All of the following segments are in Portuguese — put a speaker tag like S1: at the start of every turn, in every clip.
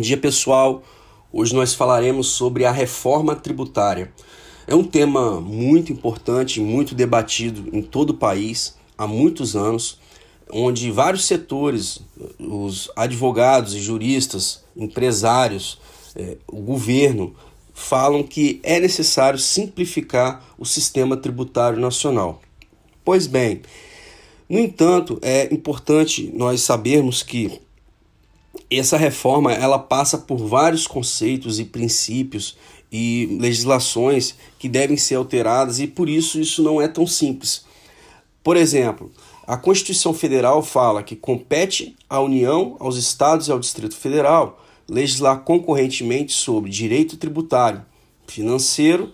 S1: Bom dia, pessoal. Hoje nós falaremos sobre a reforma tributária. É um tema muito importante, muito debatido em todo o país há muitos anos, onde vários setores, os advogados e juristas, empresários, eh, o governo, falam que é necessário simplificar o sistema tributário nacional. Pois bem, no entanto, é importante nós sabermos que essa reforma ela passa por vários conceitos e princípios e legislações que devem ser alteradas e por isso isso não é tão simples. Por exemplo, a Constituição Federal fala que compete à União, aos estados e ao Distrito Federal legislar concorrentemente sobre direito tributário, financeiro,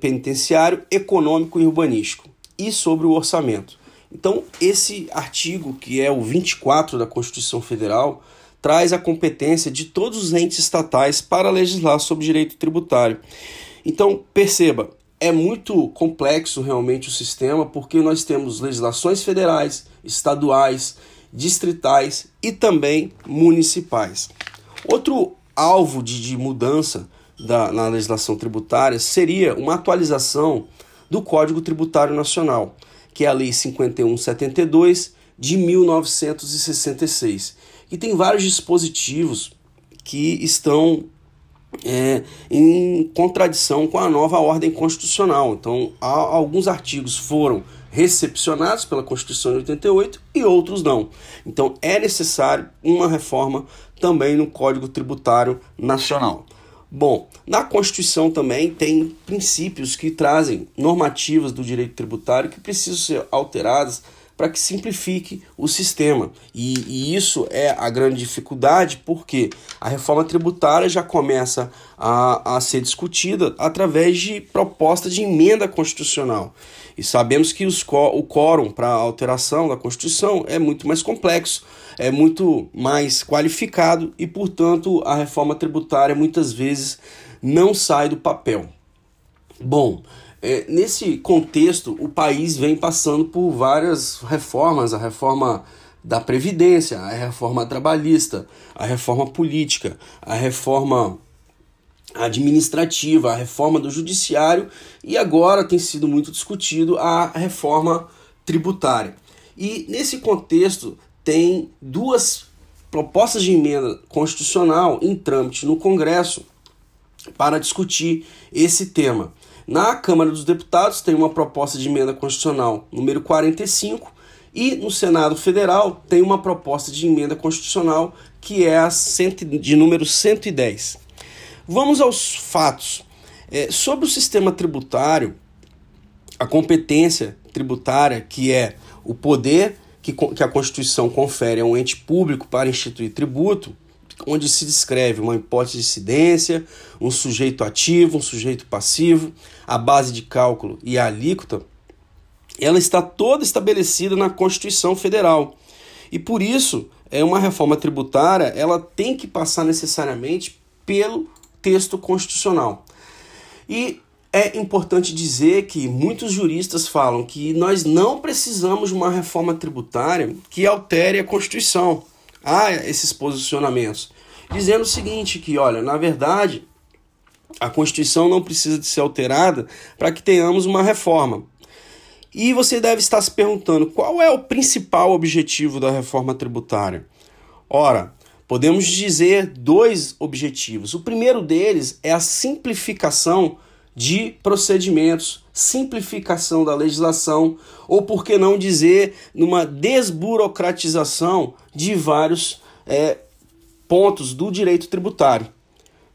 S1: penitenciário, econômico e urbanístico e sobre o orçamento. Então, esse artigo, que é o 24 da Constituição Federal, traz a competência de todos os entes estatais para legislar sobre direito tributário. Então, perceba, é muito complexo realmente o sistema, porque nós temos legislações federais, estaduais, distritais e também municipais. Outro alvo de, de mudança da, na legislação tributária seria uma atualização do Código Tributário Nacional que é a Lei 5172 de 1966. E tem vários dispositivos que estão é, em contradição com a nova ordem constitucional. Então, alguns artigos foram recepcionados pela Constituição de 88 e outros não. Então, é necessário uma reforma também no Código Tributário Nacional. Bom, na Constituição também tem princípios que trazem normativas do direito tributário que precisam ser alteradas para que simplifique o sistema. E, e, isso é a grande dificuldade, porque a reforma tributária já começa a, a ser discutida através de proposta de emenda constitucional. E sabemos que os, o quórum para a alteração da Constituição é muito mais complexo, é muito mais qualificado e, portanto, a reforma tributária muitas vezes não sai do papel. Bom, é, nesse contexto, o país vem passando por várias reformas, a reforma da Previdência, a reforma trabalhista, a reforma política, a reforma administrativa, a reforma do judiciário e agora tem sido muito discutido a reforma tributária. E nesse contexto tem duas propostas de emenda constitucional em trâmite no Congresso para discutir esse tema. Na Câmara dos Deputados tem uma proposta de emenda constitucional número 45 e no Senado Federal tem uma proposta de emenda constitucional que é a de número 110. Vamos aos fatos. É, sobre o sistema tributário, a competência tributária, que é o poder que, que a Constituição confere a um ente público para instituir tributo, onde se descreve uma hipótese de incidência, um sujeito ativo, um sujeito passivo, a base de cálculo e a alíquota, ela está toda estabelecida na Constituição Federal. E por isso, é uma reforma tributária, ela tem que passar necessariamente pelo texto constitucional. E é importante dizer que muitos juristas falam que nós não precisamos de uma reforma tributária que altere a Constituição. Há esses posicionamentos, dizendo o seguinte: que, olha, na verdade, a Constituição não precisa de ser alterada para que tenhamos uma reforma. E você deve estar se perguntando qual é o principal objetivo da reforma tributária. Ora, Podemos dizer dois objetivos. O primeiro deles é a simplificação de procedimentos, simplificação da legislação, ou por que não dizer, numa desburocratização de vários é, pontos do direito tributário.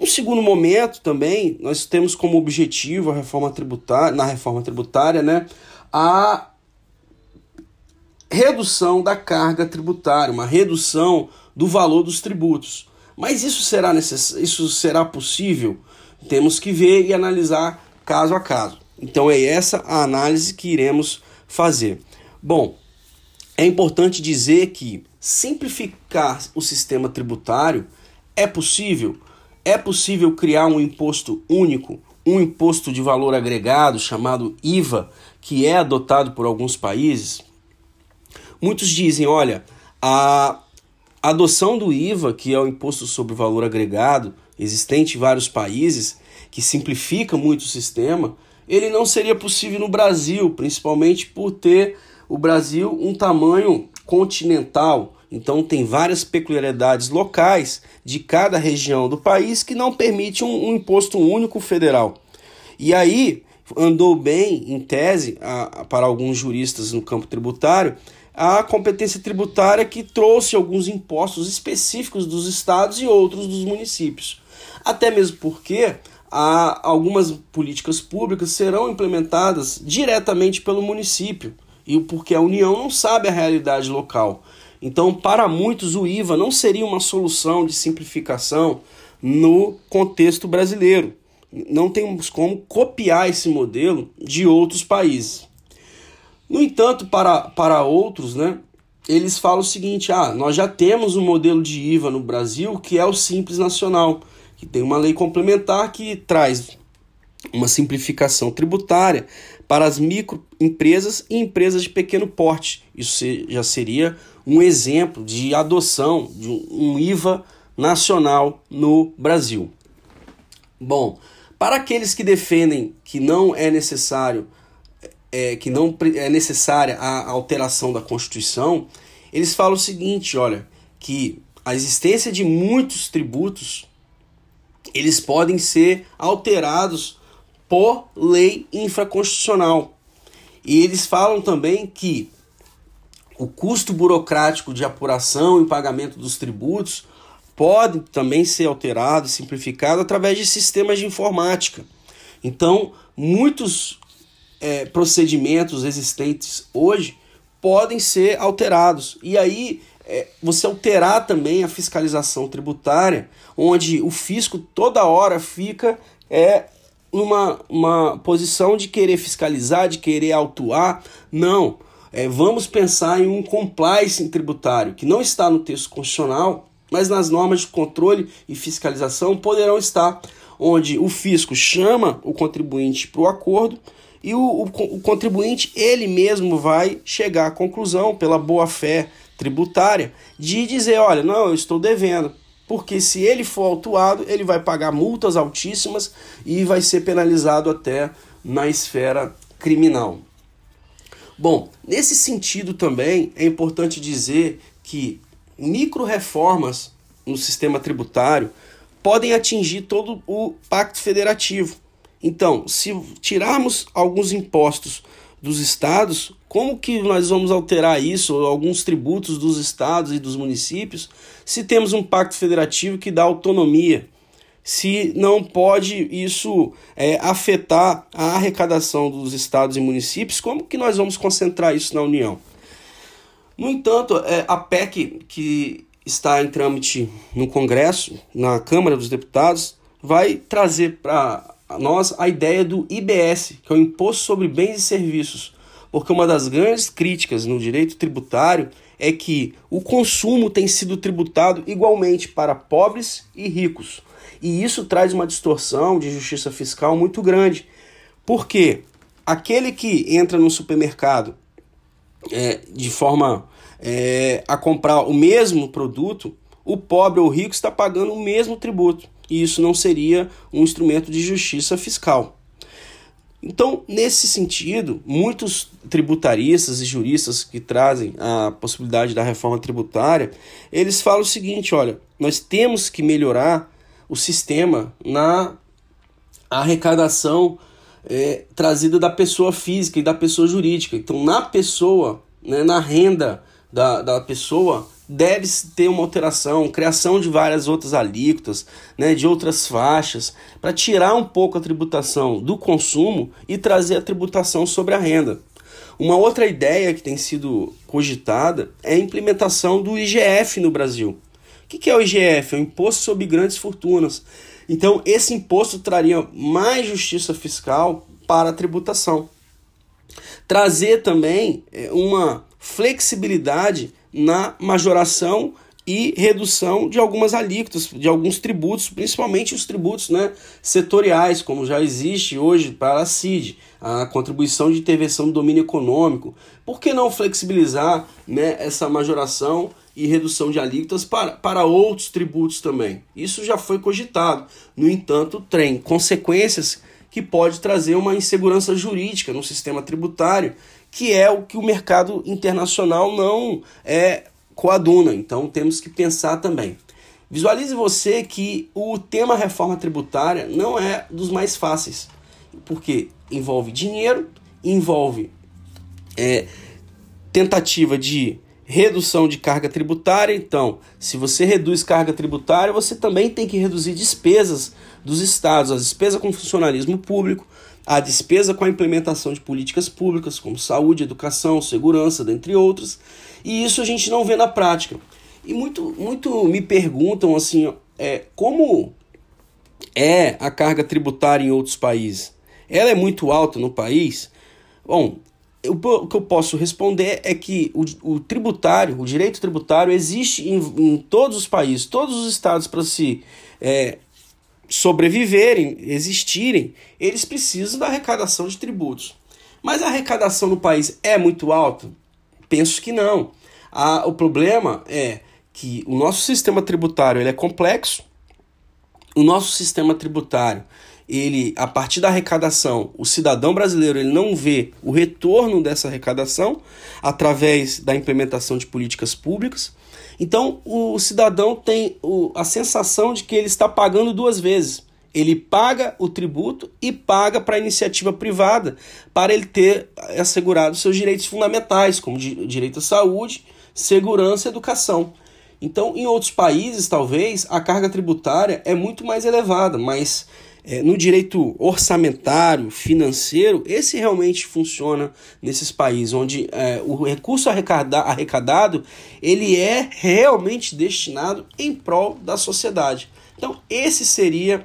S1: Um segundo momento também, nós temos como objetivo a reforma tributária, na reforma tributária, né, a redução da carga tributária, uma redução do valor dos tributos. Mas isso será, necess... isso será possível? Temos que ver e analisar caso a caso. Então é essa a análise que iremos fazer. Bom, é importante dizer que simplificar o sistema tributário é possível. É possível criar um imposto único, um imposto de valor agregado chamado IVA, que é adotado por alguns países. Muitos dizem, olha, a a adoção do IVA, que é o imposto sobre o valor agregado, existente em vários países, que simplifica muito o sistema, ele não seria possível no Brasil, principalmente por ter o Brasil um tamanho continental. Então tem várias peculiaridades locais de cada região do país que não permite um, um imposto único federal. E aí andou bem, em tese, a, a, para alguns juristas no campo tributário, a competência tributária que trouxe alguns impostos específicos dos estados e outros dos municípios. Até mesmo porque há algumas políticas públicas serão implementadas diretamente pelo município, e porque a União não sabe a realidade local. Então, para muitos, o IVA não seria uma solução de simplificação no contexto brasileiro. Não temos como copiar esse modelo de outros países. No entanto, para, para outros, né, eles falam o seguinte: ah, nós já temos um modelo de IVA no Brasil que é o Simples Nacional, que tem uma lei complementar que traz uma simplificação tributária para as microempresas e empresas de pequeno porte. Isso já seria um exemplo de adoção de um IVA nacional no Brasil. Bom, para aqueles que defendem que não é necessário é, que não é necessária a alteração da Constituição, eles falam o seguinte, olha, que a existência de muitos tributos eles podem ser alterados por lei infraconstitucional. E eles falam também que o custo burocrático de apuração e pagamento dos tributos pode também ser alterado simplificado através de sistemas de informática. Então, muitos é, procedimentos existentes hoje podem ser alterados. E aí, é, você alterar também a fiscalização tributária, onde o fisco toda hora fica é, numa uma posição de querer fiscalizar, de querer autuar. Não. É, vamos pensar em um compliance tributário, que não está no texto constitucional, mas nas normas de controle e fiscalização poderão estar, onde o fisco chama o contribuinte para o acordo e o, o, o contribuinte ele mesmo vai chegar à conclusão, pela boa-fé tributária, de dizer: olha, não, eu estou devendo. Porque se ele for autuado, ele vai pagar multas altíssimas e vai ser penalizado até na esfera criminal. Bom, nesse sentido também é importante dizer que micro-reformas no sistema tributário podem atingir todo o pacto federativo. Então, se tirarmos alguns impostos dos estados, como que nós vamos alterar isso, alguns tributos dos estados e dos municípios, se temos um pacto federativo que dá autonomia? Se não pode isso é, afetar a arrecadação dos estados e municípios, como que nós vamos concentrar isso na União? No entanto, é, a PEC que está em trâmite no Congresso, na Câmara dos Deputados, vai trazer para nós a ideia do IBS, que é o Imposto sobre Bens e Serviços, porque uma das grandes críticas no direito tributário é que o consumo tem sido tributado igualmente para pobres e ricos. E isso traz uma distorção de justiça fiscal muito grande. Porque aquele que entra no supermercado é, de forma é, a comprar o mesmo produto, o pobre ou o rico está pagando o mesmo tributo e isso não seria um instrumento de justiça fiscal. Então, nesse sentido, muitos tributaristas e juristas que trazem a possibilidade da reforma tributária, eles falam o seguinte, olha, nós temos que melhorar o sistema na arrecadação é, trazida da pessoa física e da pessoa jurídica. Então, na pessoa, né, na renda da, da pessoa, deve ter uma alteração, criação de várias outras alíquotas, né, de outras faixas, para tirar um pouco a tributação do consumo e trazer a tributação sobre a renda. Uma outra ideia que tem sido cogitada é a implementação do IGF no Brasil. O que é o IGF? É o Imposto sobre Grandes Fortunas. Então, esse imposto traria mais justiça fiscal para a tributação. Trazer também é, uma flexibilidade na majoração e redução de algumas alíquotas, de alguns tributos, principalmente os tributos né, setoriais, como já existe hoje para a CID, a contribuição de intervenção do domínio econômico. Por que não flexibilizar né, essa majoração e redução de alíquotas para, para outros tributos também. Isso já foi cogitado. No entanto, tem consequências que pode trazer uma insegurança jurídica no sistema tributário, que é o que o mercado internacional não é coaduna. Então temos que pensar também. Visualize você que o tema reforma tributária não é dos mais fáceis, porque envolve dinheiro, envolve é, tentativa de redução de carga tributária. Então, se você reduz carga tributária, você também tem que reduzir despesas dos estados, as despesas com funcionalismo público, a despesa com a implementação de políticas públicas, como saúde, educação, segurança, dentre outras. E isso a gente não vê na prática. E muito, muito me perguntam assim, é, como é a carga tributária em outros países? Ela é muito alta no país? Bom, o que eu posso responder é que o, o tributário, o direito tributário, existe em, em, todos os países, todos os estados para se é, sobreviverem, existirem, eles precisam da arrecadação de tributos. Mas a arrecadação no país é muito alta? Penso que não. A, o problema é que o nosso sistema tributário ele é complexo, o nosso sistema tributário ele a partir da arrecadação, o cidadão brasileiro ele não vê o retorno dessa arrecadação através da implementação de políticas públicas. Então, o cidadão tem a sensação de que ele está pagando duas vezes. Ele paga o tributo e paga para a iniciativa privada para ele ter assegurado seus direitos fundamentais, como direito à saúde, segurança e educação. Então, em outros países, talvez, a carga tributária é muito mais elevada, mas é, no direito orçamentário, financeiro, esse realmente funciona nesses países, onde é, o recurso arrecada, arrecadado ele é realmente destinado em prol da sociedade. Então, esse seria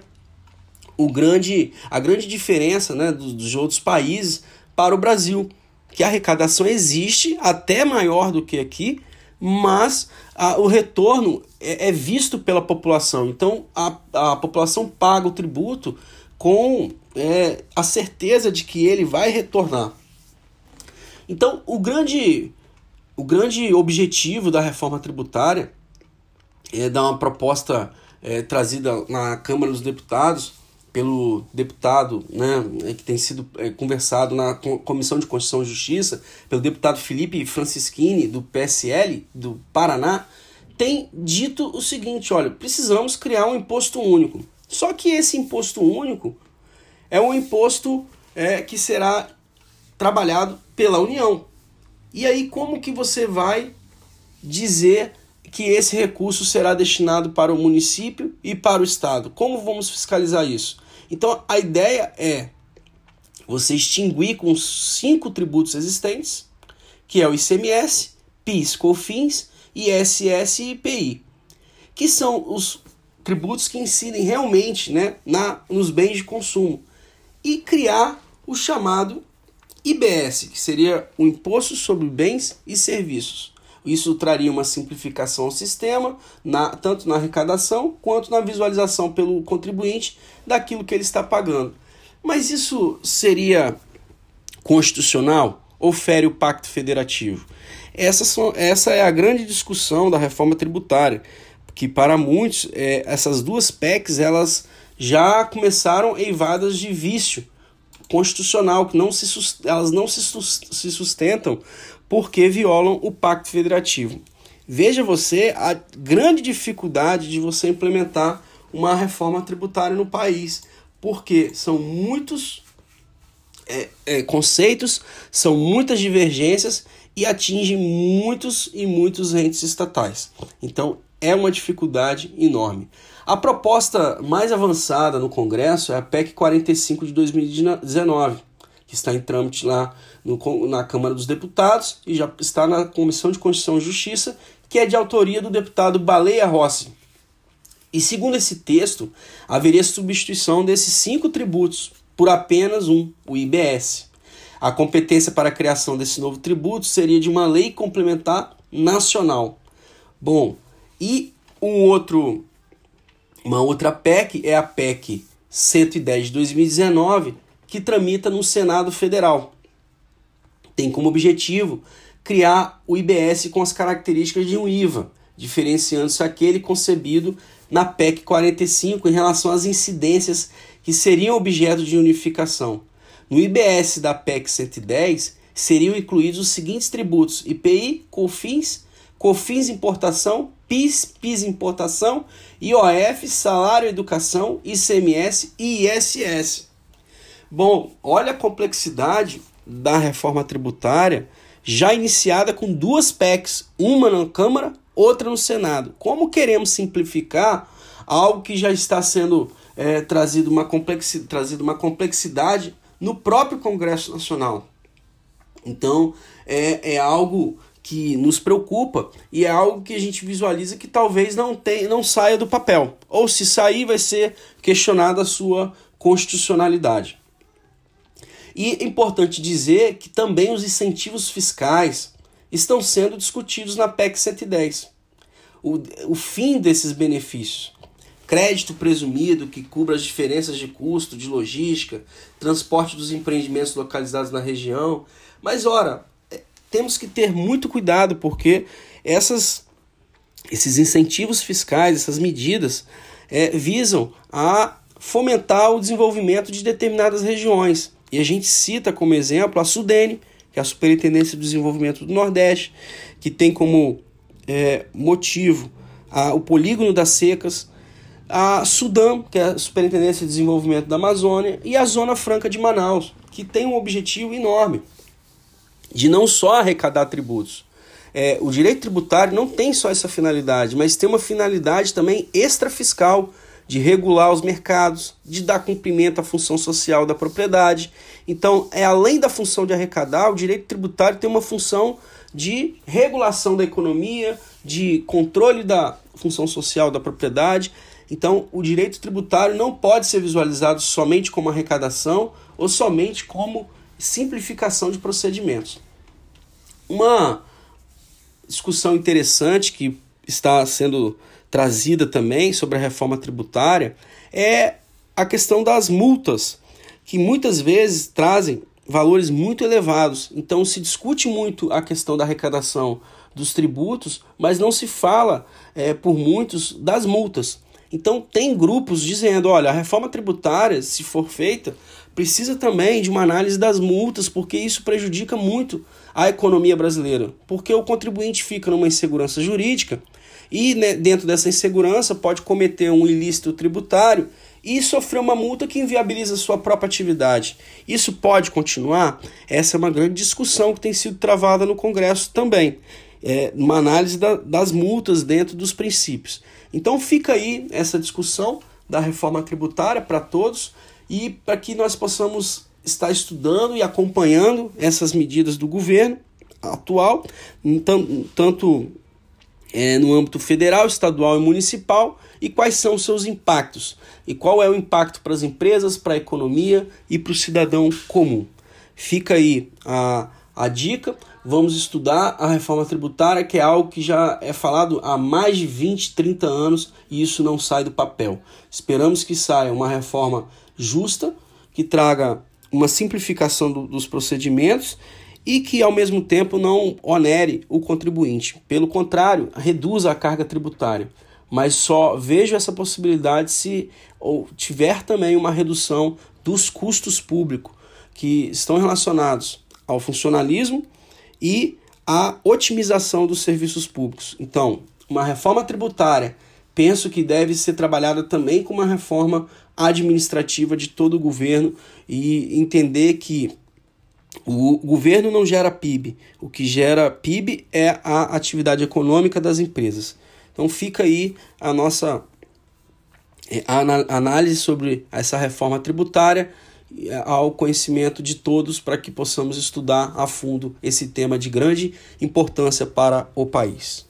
S1: o grande, a grande diferença né, dos, dos outros países para o Brasil, que a arrecadação existe até maior do que aqui, mas a, o retorno é, é, visto pela população. Então a, a população paga o tributo com é, a certeza de que ele vai retornar. Então o grande, o grande objetivo da reforma tributária é dar uma proposta é, trazida na Câmara dos Deputados pelo deputado, né, é, que tem sido é, conversado na Comissão de Constituição e Justiça, pelo deputado Felipe Francischini, do PSL do Paraná, tem dito o seguinte: olha, precisamos criar um imposto único. Só que esse imposto único é um imposto é, que será trabalhado pela União. E aí, como que você vai dizer que esse recurso será destinado para o município e para o Estado? Como vamos fiscalizar isso? Então a ideia é você extinguir com cinco tributos existentes, que é o ICMS, PIS, COFINS, ISS e IPI, que são os tributos que incidem realmente né, na, nos bens de consumo, e criar o chamado IBS, que seria o Imposto sobre Bens e Serviços. Isso traria uma simplificação ao sistema, na, tanto na arrecadação quanto na visualização pelo contribuinte daquilo que ele está pagando. Mas isso seria constitucional ou fere o pacto federativo? Essa, são, essa é a grande discussão da reforma tributária, que para muitos é, essas duas PECs elas já começaram eivadas de vício constitucional, que não se, elas não se, se sustentam porque violam o Pacto Federativo. Veja você a grande dificuldade de você implementar uma reforma tributária no país, porque são muitos é, é, conceitos, são muitas divergências e atinge muitos e muitos entes estatais. Então é uma dificuldade enorme. A proposta mais avançada no Congresso é a PEC 45 de 2019, que está em trâmite lá no, na Câmara dos Deputados e já está na Comissão de Constituição e Justiça, que é de autoria do deputado Baleia Rossi. E segundo esse texto, haveria substituição desses cinco tributos por apenas um, o IBS. A competência para a criação desse novo tributo seria de uma lei complementar nacional. Bom, e um outro, uma outra PEC é a PEC 110 de 2019, que tramita no Senado Federal tem como objetivo criar o IBS com as características de um IVA, diferenciando-se aquele concebido na PEC 45 em relação às incidências que seriam objeto de unificação. No IBS da PEC 110 seriam incluídos os seguintes tributos: IPI, COFINS, COFINS importação, PIS, PIS importação, IOF, salário educação, ICMS e ISS. Bom, olha a complexidade da reforma tributária já iniciada com duas PECs, uma na Câmara, outra no Senado. Como queremos simplificar algo que já está sendo é, trazido, uma complexi trazido uma complexidade no próprio Congresso Nacional? Então, é, é algo que nos preocupa e é algo que a gente visualiza que talvez não, tenha, não saia do papel. Ou se sair, vai ser questionada a sua constitucionalidade. E é importante dizer que também os incentivos fiscais estão sendo discutidos na PEC 110. O, o fim desses benefícios. Crédito presumido que cubra as diferenças de custo, de logística, transporte dos empreendimentos localizados na região. Mas, ora, é, temos que ter muito cuidado porque essas, esses incentivos fiscais, essas medidas, é, visam a fomentar o desenvolvimento de determinadas regiões. E a gente cita como exemplo a Sudene, que é a Superintendência de Desenvolvimento do Nordeste, que tem como é, motivo a, o polígono das secas, a Sudam, que é a Superintendência de Desenvolvimento da Amazônia, e a Zona Franca de Manaus, que tem um objetivo enorme de não só arrecadar tributos. É, o direito tributário não tem só essa finalidade, mas tem uma finalidade também extrafiscal de regular os mercados, de dar cumprimento à função social da propriedade. Então, é além da função de arrecadar, o direito tributário tem uma função de regulação da economia, de controle da função social da propriedade. Então, o direito tributário não pode ser visualizado somente como arrecadação ou somente como simplificação de procedimentos. Uma discussão interessante que está sendo trazida também sobre a reforma tributária é a questão das multas, que muitas vezes trazem valores muito elevados. Então se discute muito a questão da arrecadação dos tributos, mas não se fala é, por muitos das multas. Então tem grupos dizendo, olha, a reforma tributária, se for feita, precisa também de uma análise das multas, porque isso prejudica muito a economia brasileira, porque o contribuinte fica numa insegurança jurídica e né, dentro dessa insegurança pode cometer um ilícito tributário e sofrer uma multa que inviabiliza sua própria atividade. Isso pode continuar? Essa é uma grande discussão que tem sido travada no Congresso também. É, uma análise da, das multas dentro dos princípios. Então fica aí essa discussão da reforma tributária para todos e para que nós possamos estar estudando e acompanhando essas medidas do governo atual, tanto é, no âmbito federal, estadual e municipal e quais são os seus impactos e qual é o impacto para as empresas, para a economia e para o cidadão comum. Fica aí a, a dica. Vamos estudar a reforma tributária, que é algo que já é falado há mais de 20, 30 anos e isso não sai do papel. Esperamos que saia uma reforma justa, que traga uma simplificação do, dos procedimentos e que ao mesmo tempo não onere o contribuinte. Pelo contrário, reduza a carga tributária. Mas só vejo essa possibilidade se tiver também uma redução dos custos públicos que estão relacionados ao funcionalismo e à otimização dos serviços públicos. Então, uma reforma tributária penso que deve ser trabalhada também com uma reforma administrativa de todo o governo e entender que o governo não gera PIB, o que gera PIB é a atividade econômica das empresas. Então fica aí a nossa é, análise sobre essa reforma tributária é, ao conhecimento de todos para que possamos estudar a fundo esse tema de grande importância para o país.